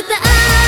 歌